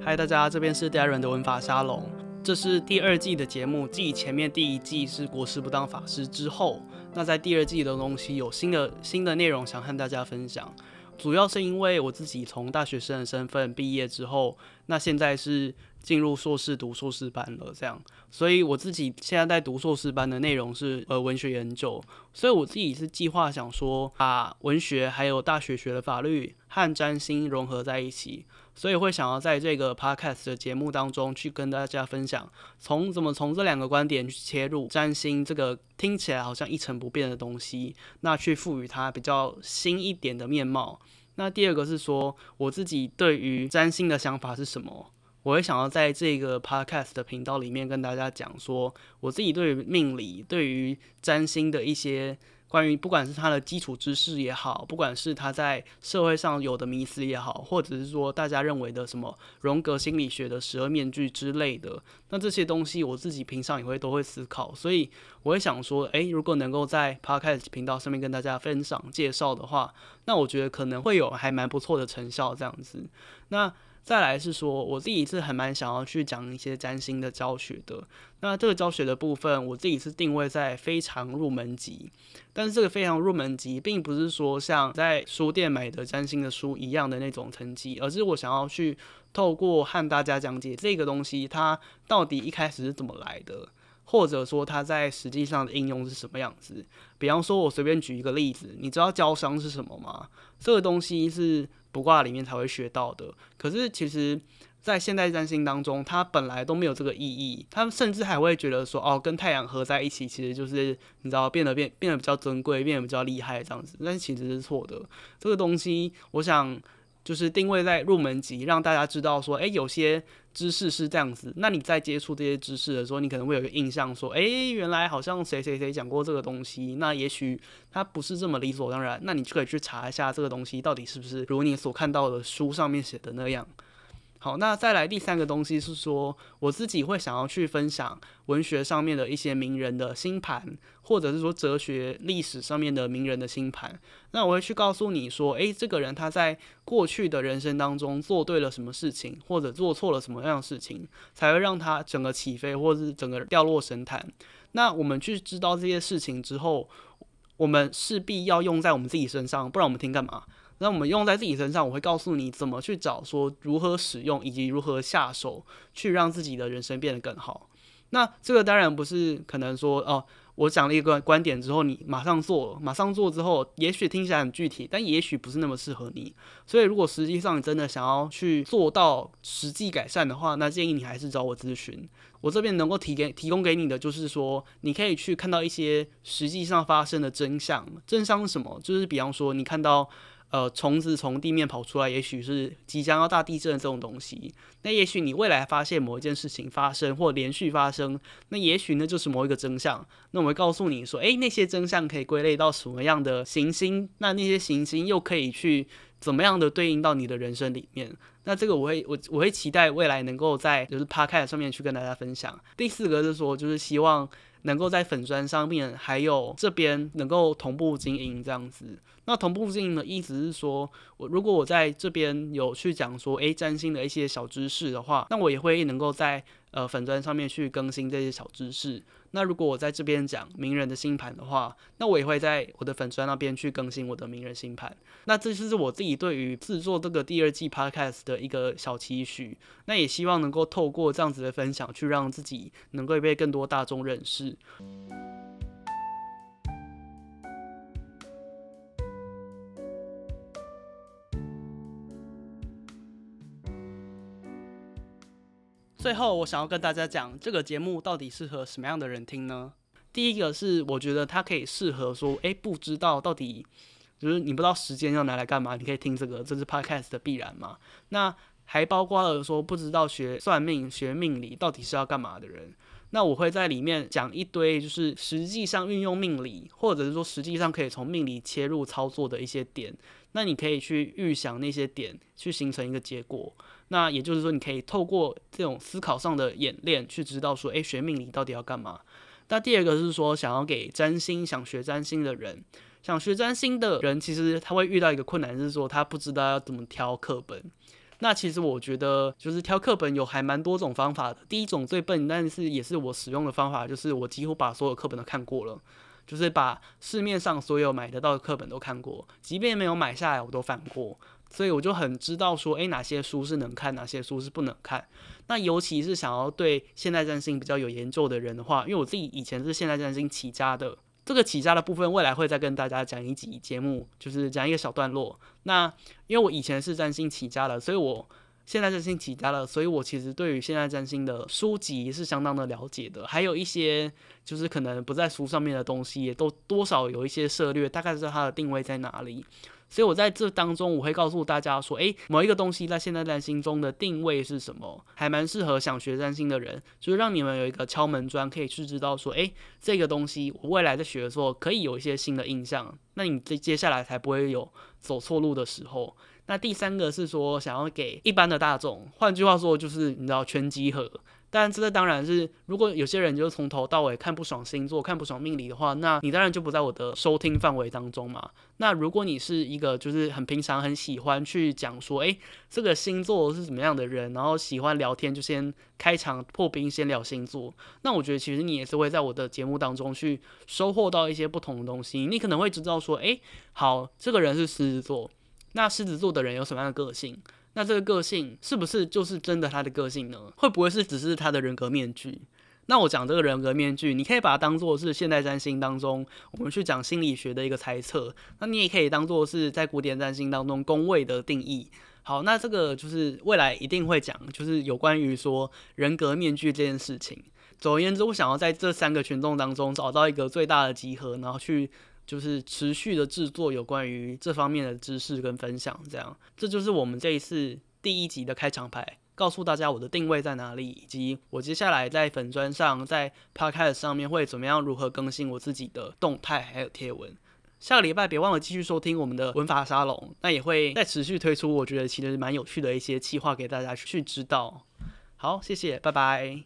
嗨，大家，这边是第二轮的文法沙龙，这是第二季的节目，继前面第一季是国师不当法师之后，那在第二季的东西有新的新的内容想和大家分享。主要是因为我自己从大学生的身份毕业之后，那现在是进入硕士读硕士班了，这样，所以我自己现在在读硕士班的内容是呃文学研究，所以我自己是计划想说把文学还有大学学的法律和占星融合在一起。所以会想要在这个 podcast 的节目当中去跟大家分享，从怎么从这两个观点去切入占星这个听起来好像一成不变的东西，那去赋予它比较新一点的面貌。那第二个是说我自己对于占星的想法是什么，我会想要在这个 podcast 的频道里面跟大家讲说，我自己对于命理、对于占星的一些。关于不管是他的基础知识也好，不管是他在社会上有的迷思也好，或者是说大家认为的什么荣格心理学的十二面具之类的，那这些东西我自己平常也会都会思考，所以我会想说，诶，如果能够在 Podcast 频道上面跟大家分享介绍的话，那我觉得可能会有还蛮不错的成效这样子。那再来是说，我自己是很蛮想要去讲一些占星的教学的。那这个教学的部分，我自己是定位在非常入门级。但是这个非常入门级，并不是说像在书店买的占星的书一样的那种成绩，而是我想要去透过和大家讲解这个东西，它到底一开始是怎么来的，或者说它在实际上的应用是什么样子。比方说，我随便举一个例子，你知道交商是什么吗？这个东西是。卜卦里面才会学到的，可是其实，在现代占星当中，它本来都没有这个意义。他们甚至还会觉得说，哦，跟太阳合在一起，其实就是你知道，变得变变得比较尊贵，变得比较厉害这样子。但其实是错的。这个东西，我想就是定位在入门级，让大家知道说，诶，有些知识是这样子。那你在接触这些知识的时候，你可能会有一个印象说，诶，原来好像谁谁谁讲过这个东西。那也许。它不是这么理所当然，那你就可以去查一下这个东西到底是不是如你所看到的书上面写的那样。好，那再来第三个东西是说，我自己会想要去分享文学上面的一些名人的星盘，或者是说哲学历史上面的名人的星盘。那我会去告诉你说，诶，这个人他在过去的人生当中做对了什么事情，或者做错了什么样的事情，才会让他整个起飞，或者是整个掉落神坛。那我们去知道这些事情之后。我们势必要用在我们自己身上，不然我们听干嘛？那我们用在自己身上，我会告诉你怎么去找，说如何使用以及如何下手，去让自己的人生变得更好。那这个当然不是可能说哦。我讲了一个观点之后，你马上做，马上做之后，也许听起来很具体，但也许不是那么适合你。所以，如果实际上你真的想要去做到实际改善的话，那建议你还是找我咨询。我这边能够提给提供给你的，就是说，你可以去看到一些实际上发生的真相。真相是什么？就是比方说，你看到。呃，虫子从地面跑出来，也许是即将要大地震的这种东西。那也许你未来发现某一件事情发生或连续发生，那也许那就是某一个真相。那我会告诉你说，诶，那些真相可以归类到什么样的行星？那那些行星又可以去怎么样的对应到你的人生里面？那这个我会我我会期待未来能够在就是 Podcast 上面去跟大家分享。第四个是说，就是希望。能够在粉砖上面，还有这边能够同步经营这样子。那同步经营的意思是说，我如果我在这边有去讲说，诶，占星的一些小知识的话，那我也会能够在。呃，粉砖上面去更新这些小知识。那如果我在这边讲名人的星盘的话，那我也会在我的粉砖那边去更新我的名人星盘。那这就是我自己对于制作这个第二季 Podcast 的一个小期许。那也希望能够透过这样子的分享，去让自己能够被更多大众认识。最后，我想要跟大家讲，这个节目到底适合什么样的人听呢？第一个是，我觉得它可以适合说，诶，不知道到底，就是你不知道时间要拿来干嘛，你可以听这个，这是 Podcast 的必然嘛。那还包括了说，不知道学算命、学命理到底是要干嘛的人。那我会在里面讲一堆，就是实际上运用命理，或者是说实际上可以从命理切入操作的一些点。那你可以去预想那些点，去形成一个结果。那也就是说，你可以透过这种思考上的演练，去知道说，诶，学命理到底要干嘛。那第二个是说，想要给占星、想学占星的人，想学占星的人，其实他会遇到一个困难，是说他不知道要怎么挑课本。那其实我觉得，就是挑课本有还蛮多种方法的。第一种最笨，但是也是我使用的方法，就是我几乎把所有课本都看过了，就是把市面上所有买得到的课本都看过，即便没有买下来，我都翻过。所以我就很知道说，诶，哪些书是能看，哪些书是不能看。那尤其是想要对现代占星比较有研究的人的话，因为我自己以前是现代占星起家的，这个起家的部分未来会再跟大家讲一集节目，就是讲一个小段落。那因为我以前是占星起家的，所以我现在占星起家了，所以我其实对于现代占星的书籍是相当的了解的，还有一些就是可能不在书上面的东西，也都多少有一些涉略，大概知道它的定位在哪里。所以，我在这当中，我会告诉大家说，诶，某一个东西在现代占星中的定位是什么，还蛮适合想学占星的人，就是让你们有一个敲门砖，可以去知道说，诶，这个东西我未来在学的时候可以有一些新的印象，那你接接下来才不会有走错路的时候。那第三个是说，想要给一般的大众，换句话说，就是你知道全集合。但这个当然是，如果有些人就是从头到尾看不爽星座、看不爽命理的话，那你当然就不在我的收听范围当中嘛。那如果你是一个就是很平常、很喜欢去讲说，诶，这个星座是怎么样的人，然后喜欢聊天，就先开场破冰，先聊星座。那我觉得其实你也是会在我的节目当中去收获到一些不同的东西。你可能会知道说，诶，好，这个人是狮子座，那狮子座的人有什么样的个性？那这个个性是不是就是真的他的个性呢？会不会是只是他的人格面具？那我讲这个人格面具，你可以把它当做是现代占星当中我们去讲心理学的一个猜测。那你也可以当做是在古典占星当中宫位的定义。好，那这个就是未来一定会讲，就是有关于说人格面具这件事情。总而言之，我想要在这三个群众当中找到一个最大的集合，然后去。就是持续的制作有关于这方面的知识跟分享，这样，这就是我们这一次第一集的开场白，告诉大家我的定位在哪里，以及我接下来在粉砖上，在趴开的上面会怎么样如何更新我自己的动态还有贴文。下个礼拜别忘了继续收听我们的文法沙龙，那也会再持续推出我觉得其实蛮有趣的一些企划给大家去知道。好，谢谢，拜拜。